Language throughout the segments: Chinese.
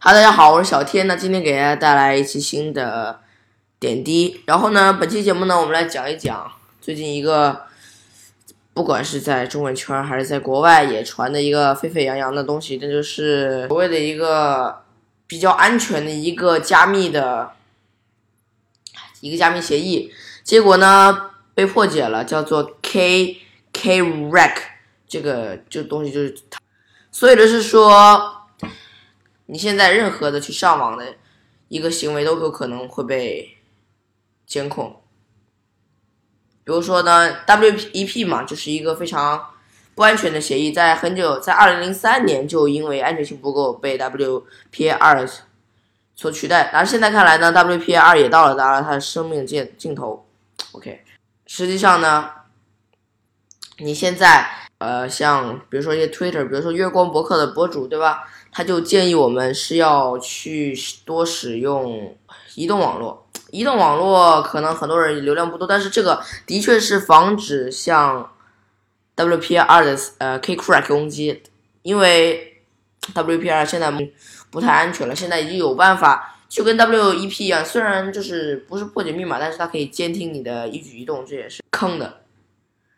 哈，大家好，我是小天。那今天给大家带来一期新的点滴。然后呢，本期节目呢，我们来讲一讲最近一个，不管是在中文圈还是在国外也传的一个沸沸扬扬的东西，这就是所谓的一个比较安全的一个加密的一个加密协议。结果呢，被破解了，叫做 K K Rack。这个这东西就是，所以就是说。你现在任何的去上网的一个行为都有可能会被监控，比如说呢，WEP 嘛，就是一个非常不安全的协议，在很久，在二零零三年就因为安全性不够被 WPA 二所取代，而现在看来呢，WPA 二也到了达了它的生命尽尽头。OK，实际上呢，你现在。呃，像比如说一些 Twitter，比如说月光博客的博主，对吧？他就建议我们是要去多使用移动网络。移动网络可能很多人流量不多，但是这个的确是防止像 WPA 的呃 Kcrack 攻击，因为 WPA 现在不太安全了。现在已经有办法，就跟 WEP 一样，虽然就是不是破解密码，但是它可以监听你的一举一动，这也是坑的。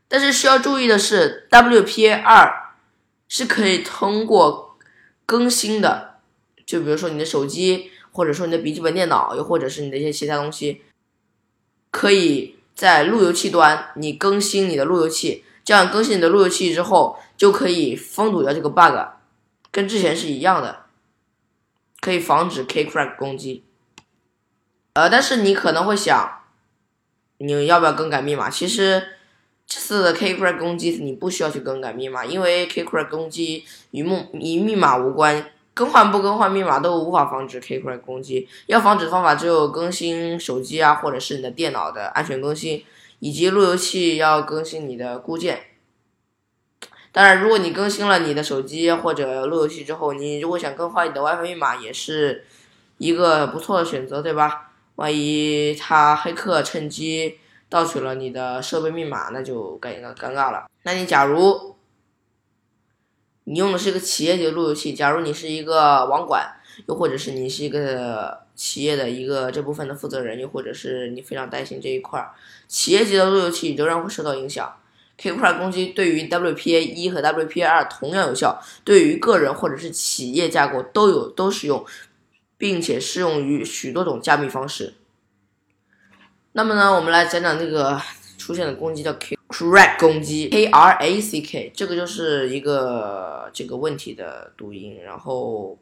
但是需要注意的是，WPA 二是可以通过更新的，就比如说你的手机，或者说你的笔记本电脑，又或者是你的一些其他东西，可以在路由器端你更新你的路由器，这样更新你的路由器之后，就可以封堵掉这个 bug，跟之前是一样的，可以防止 Kcrack 攻击。呃，但是你可能会想，你要不要更改密码？其实。这次的 Kcrack 攻击你不需要去更改密码，因为 Kcrack 攻击与密与密码无关，更换不更换密码都无法防止 Kcrack 攻击。要防止的方法只有更新手机啊，或者是你的电脑的安全更新，以及路由器要更新你的固件。当然，如果你更新了你的手机或者路由器之后，你如果想更换你的 WiFi 密码，也是一个不错的选择，对吧？万一他黑客趁机。盗取了你的设备密码，那就尴尴尴尬了。那你假如你用的是一个企业级的路由器，假如你是一个网管，又或者是你是一个企业的一个这部分的负责人，又或者是你非常担心这一块儿，企业级的路由器仍然会受到影响。Kcrack 攻击对于 WPA 一和 WPA 二同样有效，对于个人或者是企业架构都有都适用，并且适用于许多种加密方式。那么呢，我们来讲讲这个出现的攻击叫 Kcrack 攻击，K R A C K，这个就是一个这个问题的读音，然后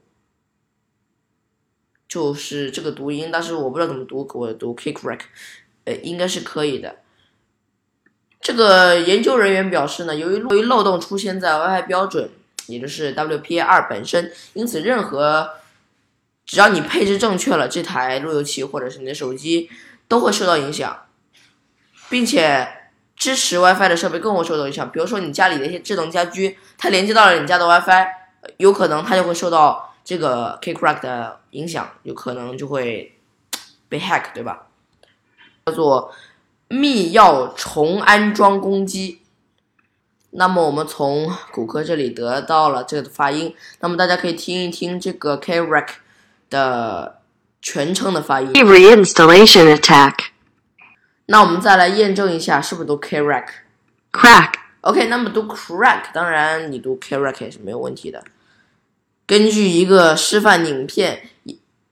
就是这个读音，但是我不知道怎么读，我读 Kcrack，呃，应该是可以的。这个研究人员表示呢，由于由于漏洞出现在 WiFi 标准，也就是 WPA 二本身，因此任何只要你配置正确了，这台路由器或者是你的手机。都会受到影响，并且支持 WiFi 的设备更会受到影响。比如说你家里的一些智能家居，它连接到了你家的 WiFi，有可能它就会受到这个 Kcrack 的影响，有可能就会被 hack，对吧？叫做密钥重安装攻击。那么我们从谷歌这里得到了这个发音，那么大家可以听一听这个 Kcrack 的。全称的发音。Reinstallation attack。那我们再来验证一下，是不是读 crack？crack。OK，那么读 crack，当然你读 crack 也是没有问题的。根据一个示范影片，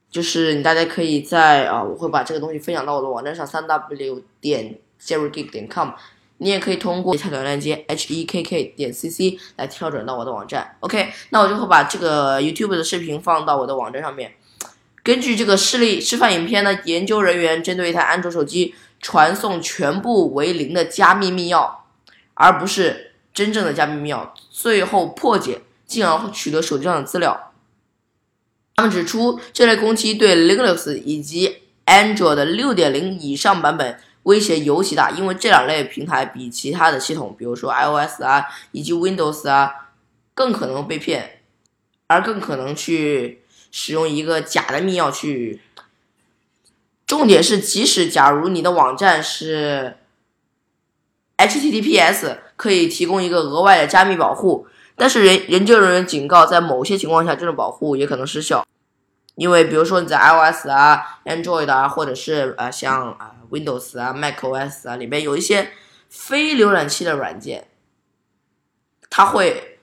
就是你大家可以在啊，我会把这个东西分享到我的网站上，三 w 点 jerrygeek 点 com。你也可以通过跳转链接 h e k k 点 c c 来跳转到我的网站。OK，那我就会把这个 YouTube 的视频放到我的网站上面。根据这个示例示范影片呢，研究人员针对一台安卓手机传送全部为零的加密密钥，而不是真正的加密密钥，最后破解，进而取得手机上的资料。他们指出，这类攻击对 Linux 以及 Android 的6.0以上版本威胁尤其大，因为这两类平台比其他的系统，比如说 iOS 啊以及 Windows 啊，更可能被骗，而更可能去。使用一个假的密钥去，重点是，即使假如你的网站是 HTTPS，可以提供一个额外的加密保护，但是人研究人员警告，在某些情况下，这种保护也可能失效。因为比如说你在 iOS 啊、Android 啊，或者是呃像啊 Windows 啊、macOS 啊里边有一些非浏览器的软件，它会，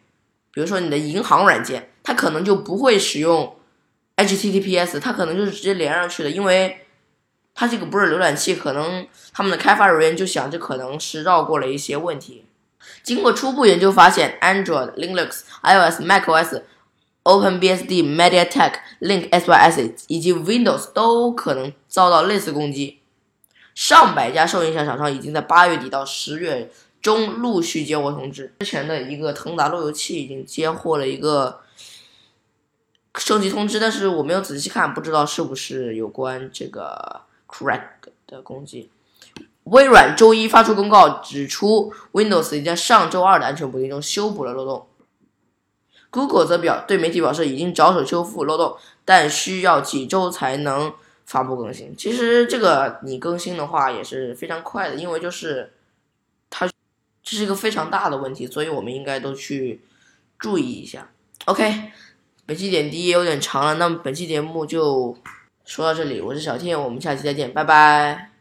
比如说你的银行软件，它可能就不会使用 HTTPS，它可能就是直接连上去的，因为它这个不是浏览器，可能他们的开发人员就想这可能是绕过了一些问题。经过初步研究发现，Android、Linux、iOS、macOS、OpenBSD、MediaTek、Link SYS 以及 Windows 都可能遭到类似攻击。上百家受影响厂商已经在八月底到十月中陆续接获通知。之前的一个腾达路由器已经接获了一个升级通知，但是我没有仔细看，不知道是不是有关这个 Crack 的攻击。微软周一发出公告，指出 Windows 已在上周二的安全补丁中修补了漏洞。Google 则表对媒体表示，已经着手修复漏洞，但需要几周才能发布更新。其实这个你更新的话也是非常快的，因为就是它这是一个非常大的问题，所以我们应该都去注意一下。OK，本期点滴也有点长了，那么本期节目就说到这里。我是小天，我们下期再见，拜拜。